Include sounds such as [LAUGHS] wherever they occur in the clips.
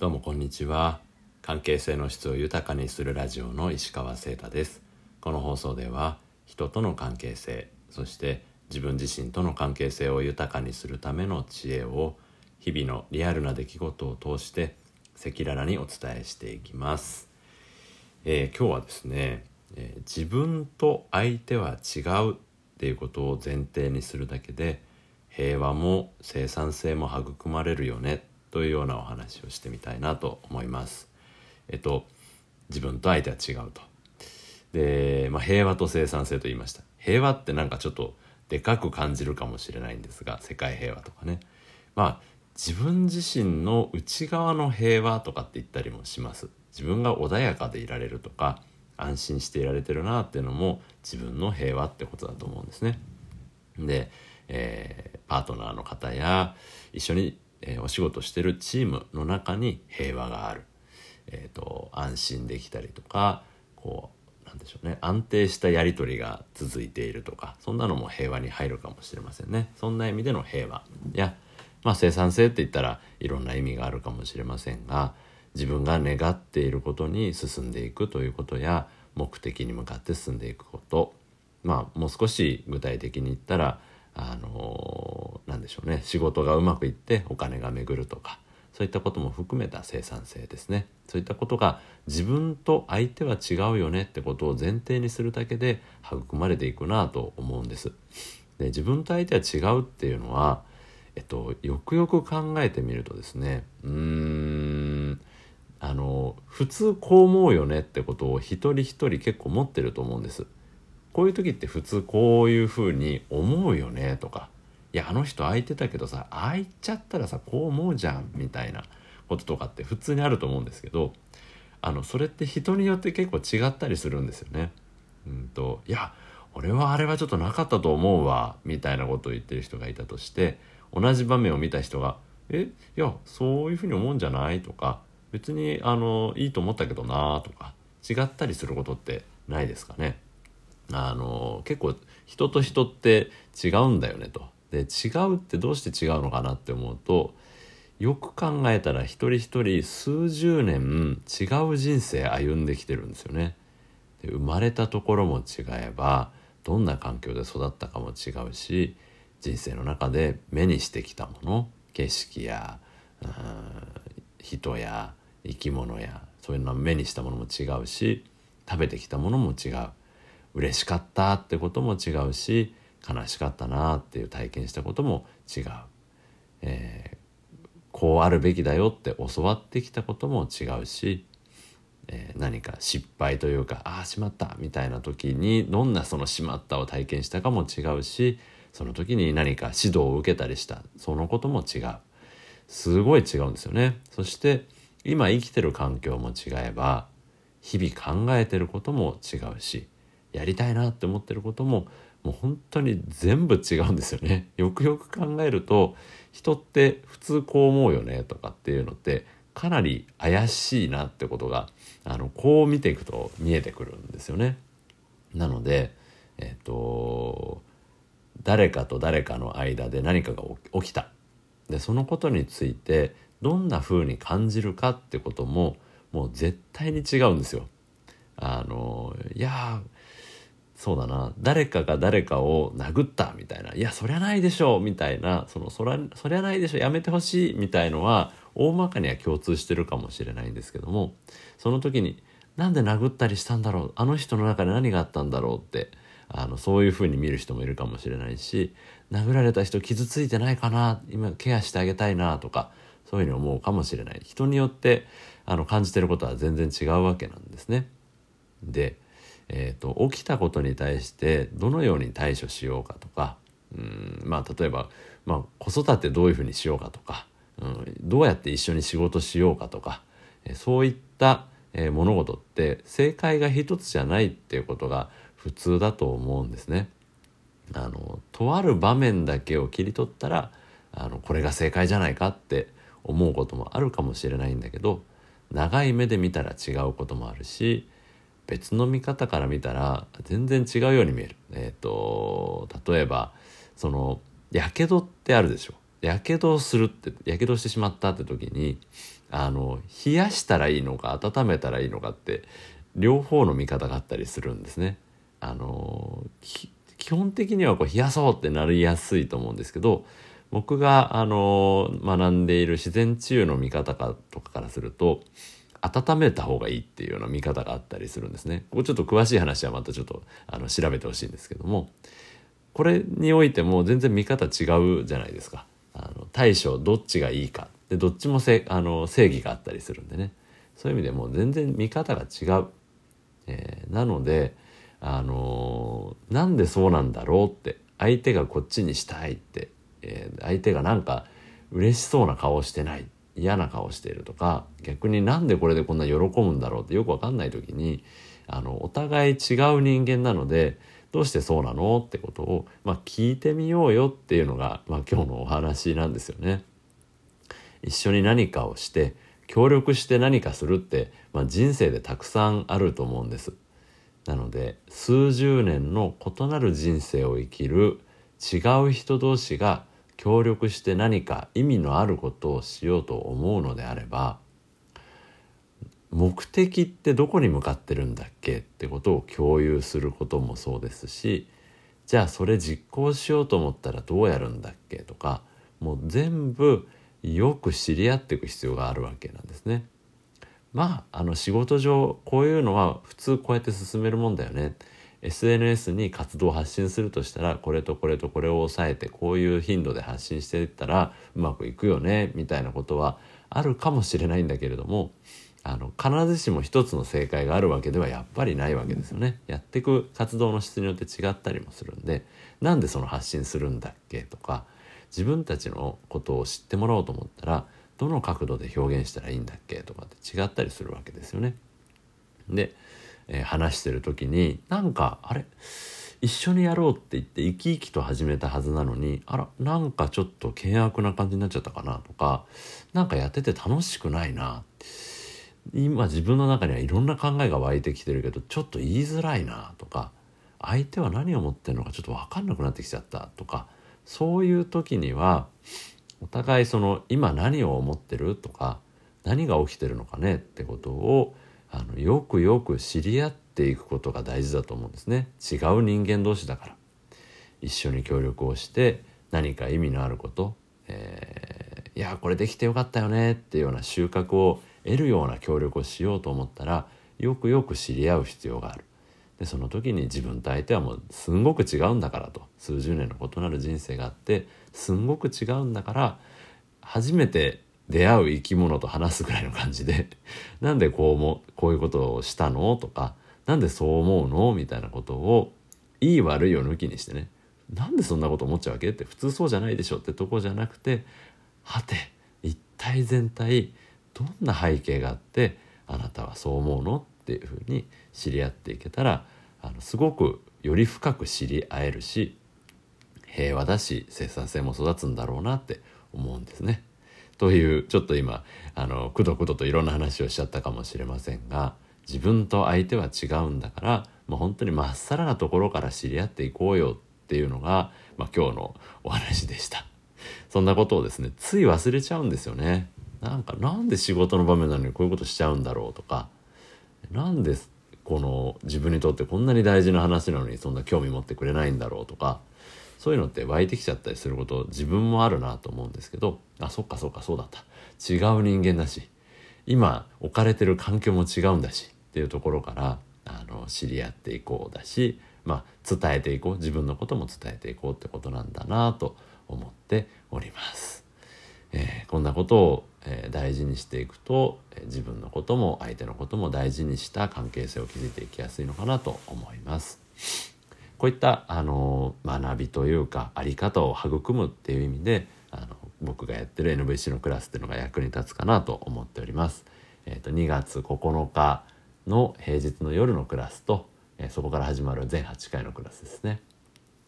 どうもこんにちは。関係性の質を豊かにするラジオの石川聖太です。この放送では人との関係性そして自分自身との関係性を豊かにするための知恵を日々のリアルな出来事を通して赤裸々にお伝えしていきます、えー、今日はですね、えー、自分と相手は違うっていうことを前提にするだけで平和も生産性も育まれるよね。というようなお話をしてみたいなと思います。えっと自分と相手は違うと。で、まあ、平和と生産性と言いました。平和ってなんかちょっとでかく感じるかもしれないんですが世界平和とかね。まあ自分自身の内側の平和とかって言ったりもします。自分が穏やかでいられるとか安心していられてるなっていうのも自分の平和ってことだと思うんですね。で、えー、パートナーの方や一緒にえー、お仕事してるチームの中に平和がある、えーと、安心できたりとかこうなんでしょうね。安定したやり取りが続いているとかそんなのも平和に入るかもしれませんね。そんな意味での平和や、まあ、生産性って言ったらいろんな意味があるかもしれませんが自分が願っていることに進んでいくということや目的に向かって進んでいくこと。まあもう少し具体的に言ったらあのー、なんでしょうね。仕事がうまくいってお金が巡るとかそういったことも含めた生産性ですね。そういったことが自分と相手は違うよねってことを前提にするだけで育まれていくなと思うんです。で自分と相手は違うっていうのはえっとよくよく考えてみるとですねうーんあの普通こう思うよねってことを一人一人結構持ってると思うんです。こういう時って普通こういうふうに思うよねとかいやあの人空いてたけどさ空いちゃったらさこう思うじゃんみたいなこととかって普通にあると思うんですけどあのそれって人によって結構違ったりするんですよね。うんといや俺はあれはちょっとなかったと思うわみたいなことを言ってる人がいたとして同じ場面を見た人が「えいやそういうふうに思うんじゃない?」とか「別にあのいいと思ったけどな」とか違ったりすることってないですかね。あの結構人と人って違うんだよねと。で違うってどうして違うのかなって思うとよく考えたら一人一人数十年違う人生歩んできてるんですよね。で生まれたところも違えばどんな環境で育ったかも違うし人生の中で目にしてきたもの景色や人や生き物やそういうのを目にしたものも違うし食べてきたものも違う嬉しかったってことも違うし悲しかったなっていう体験したことも違う、えー、こうあるべきだよって教わってきたことも違うし、えー、何か失敗というかああしまったみたいな時にどんなそのしまったを体験したかも違うしその時に何か指導を受けたりしたそのことも違う。すごい違うんですよね。そして今生きてる環境も違えば日々考えてることも違うしやりたいなって思ってることももう本当に全部違うんですよね。[LAUGHS] よくよく考えると人って普通こう思うよねとかっていうのってかなり怪しいなってことがあのこう見ていくと見えてくるんですよね。なのでえっ、ー、と誰かと誰かの間で何かが起きたでそのことについてどんな風に感じるかってことももう絶対に違うんですよ。あのいやそうだな。誰かが誰かを殴ったみたいな。いやそりゃないでしょう。みたいな。そのそりゃそりゃないでしょやめてほしい。みたいのは大まかには共通してるかもしれないんですけども。その時になんで殴ったりしたんだろう。あの人の中で何があったんだろうって。あのそういうふうに見る人もいるかもしれないし。殴られた人傷ついてないかな。今ケアしてあげたいな。とかそういうふうに思うかもしれない。人によってあの感じてることは全然違うわけなんですね。でえーと、起きたことに対してどのように対処しようかとかうんまあ例えば、まあ、子育てどういうふうにしようかとか、うん、どうやって一緒に仕事しようかとか、えそういった、え、物事って正解が一つじゃないっていうことが普通だと思うんですね。あのとある場面だけを切り取ったらあのこれが正解じゃないかって思うこともあるかもしれないんだけど長い目で見たら違うこともあるし別の見方から見たら全然違うように見える。えっ、ー、と例えばそのやけどってあるでしょ。やけどをするってやけどしてしまったって時にあの冷やしたらいいのか温めたらいいのかって両方の見方があったりするんですね。あの基本的にはこう冷やそうってなりやすいと思うんですけど僕があの学んでいる自然治癒の見方かとかからすると温めた方がいいっていうような見方があったりするんですね。ここちょっと詳しい話はまたちょっとあの調べてほしいんですけどもこれにおいても全然見方違うじゃないですか。あの対処どっちがいいかでどっちもせあの正義があったりするんでねそういう意味でもう全然見方が違う。えー、なのであのー、なんでそうなんだろうって相手がこっちにしたいって、えー、相手がなんか嬉しそうな顔してない嫌な顔しているとか逆になんでこれでこんな喜ぶんだろうってよく分かんない時にあのお互い違う人間なのでどうしてそうなのってことを、まあ、聞いてみようよっていうのが、まあ、今日のお話なんですよね。一緒に何かをして協力して何かするって、まあ、人生でたくさんあると思うんです。なので数十年の異なる人生を生きる違う人同士が協力して何か意味のあることをしようと思うのであれば目的ってどこに向かってるんだっけ？ってことを共有することもそうですしじゃあそれ実行しようと思ったらどうやるんだっけ？とかもう全部よく知り合っていく必要があるわけなんですね。まああの仕事上こういうのは普通こうやって進めるもんだよね。SNS に活動を発信するとしたらこれとこれとこれを抑えてこういう頻度で発信していったらうまくいくよねみたいなことはあるかもしれないんだけれどもあの必ずしも一つの正解があるわけではやっぱりないわけですよね。やっていく活動の質によって違ったりもするんでなんでその発信するんだっけとか自分たちのことを知ってもらおうと思ったらどの角度で表現したらいいんだっけとかって違ったりするわけですよね。で、え、話してる時になんかあれ？一緒にやろうって言って生き生きと始めたはずなのにあらなんかちょっと険悪な感じになっちゃったかなとか何かやってて楽しくないな。今自分の中にはいろんな考えが湧いてきてるけどちょっと言いづらいなとか相手は何を持ってるのかちょっと分かんなくなってきちゃったとかそういう時にはお互いその今何を思ってるとか何が起きてるのかねってことをあのよくよく知り合っていくことが大事だと思うんですね。違う人間同士だから。一緒に協力をして何か意味のあること、えー、いやこれできてよかったよねっていうような収穫を得るような協力をしようと思ったらよくよく知り合う必要がある。でその時に自分と相手はもうすんごく違うんだからと。数十年の異なる人生があってすんごく違うんだから初めて出会う生き物と話すぐらいの感じで [LAUGHS] なんでこうもこういうことをしたのとかなんでそう思うのみたいなことをいい悪いを抜きにしてねなんでそんなこと思っちゃうわけって普通そうじゃないでしょってとこじゃなくてはて一体全体どんな背景があってあなたはそう思うのっていうふうに知り合っていけたらあのすごくより深く知り合えるし平和だし生産性も育つんだろうなって思うんですね。というちょっと今あのくどくどといろんな話をしちゃったかもしれませんが自分と相手は違うんだからもう本当にまっさらなところから知り合っていこうよっていうのが、まあ、今日のお話でした。そんなことをですねつい忘れちゃうんですよね。なんかなんで仕事の場面なのにこういうことしちゃうんだろうとかなんでこの自分にとってこんなに大事な話なのにそんな興味持ってくれないんだろうとかそういうのって湧いてきちゃったりすること自分もあるなと思うんですけどあそっかそっかそうだった違う人間だし今置かれてる環境も違うんだしっていうところからあの知り合っていこうだし、まあ、伝えていこう自分のことも伝えていこうってことなんだなと思っております。えー、こんなことをえー、大事にしていくと、えー、自分のことも相手のことも大事にした関係性を築いていきやすいのかなと思います。こういった、あの学びというか在り方を育むっていう意味であの僕がやってる NVC のクラスっていうのが役に立つかなと思っております。えーと、2月9日の平日の夜のクラスと、えー、そこから始まる全8回のクラスですね。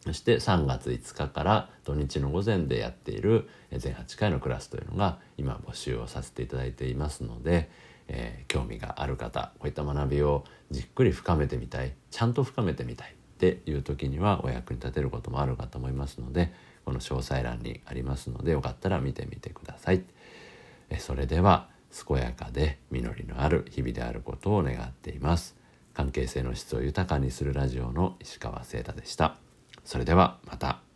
そして3月5日から土日の午前でやっている全8回のクラスというのが今募集をさせていただいていますので、えー、興味がある方こういった学びをじっくり深めてみたいちゃんと深めてみたいっていう時にはお役に立てることもあるかと思いますのでこの詳細欄にありますのでよかったら見てみてください。えそれでは健やかで実りのある日々であることを願っています。関係性の質を豊かにするラジオの石川聖太でした。それではまた。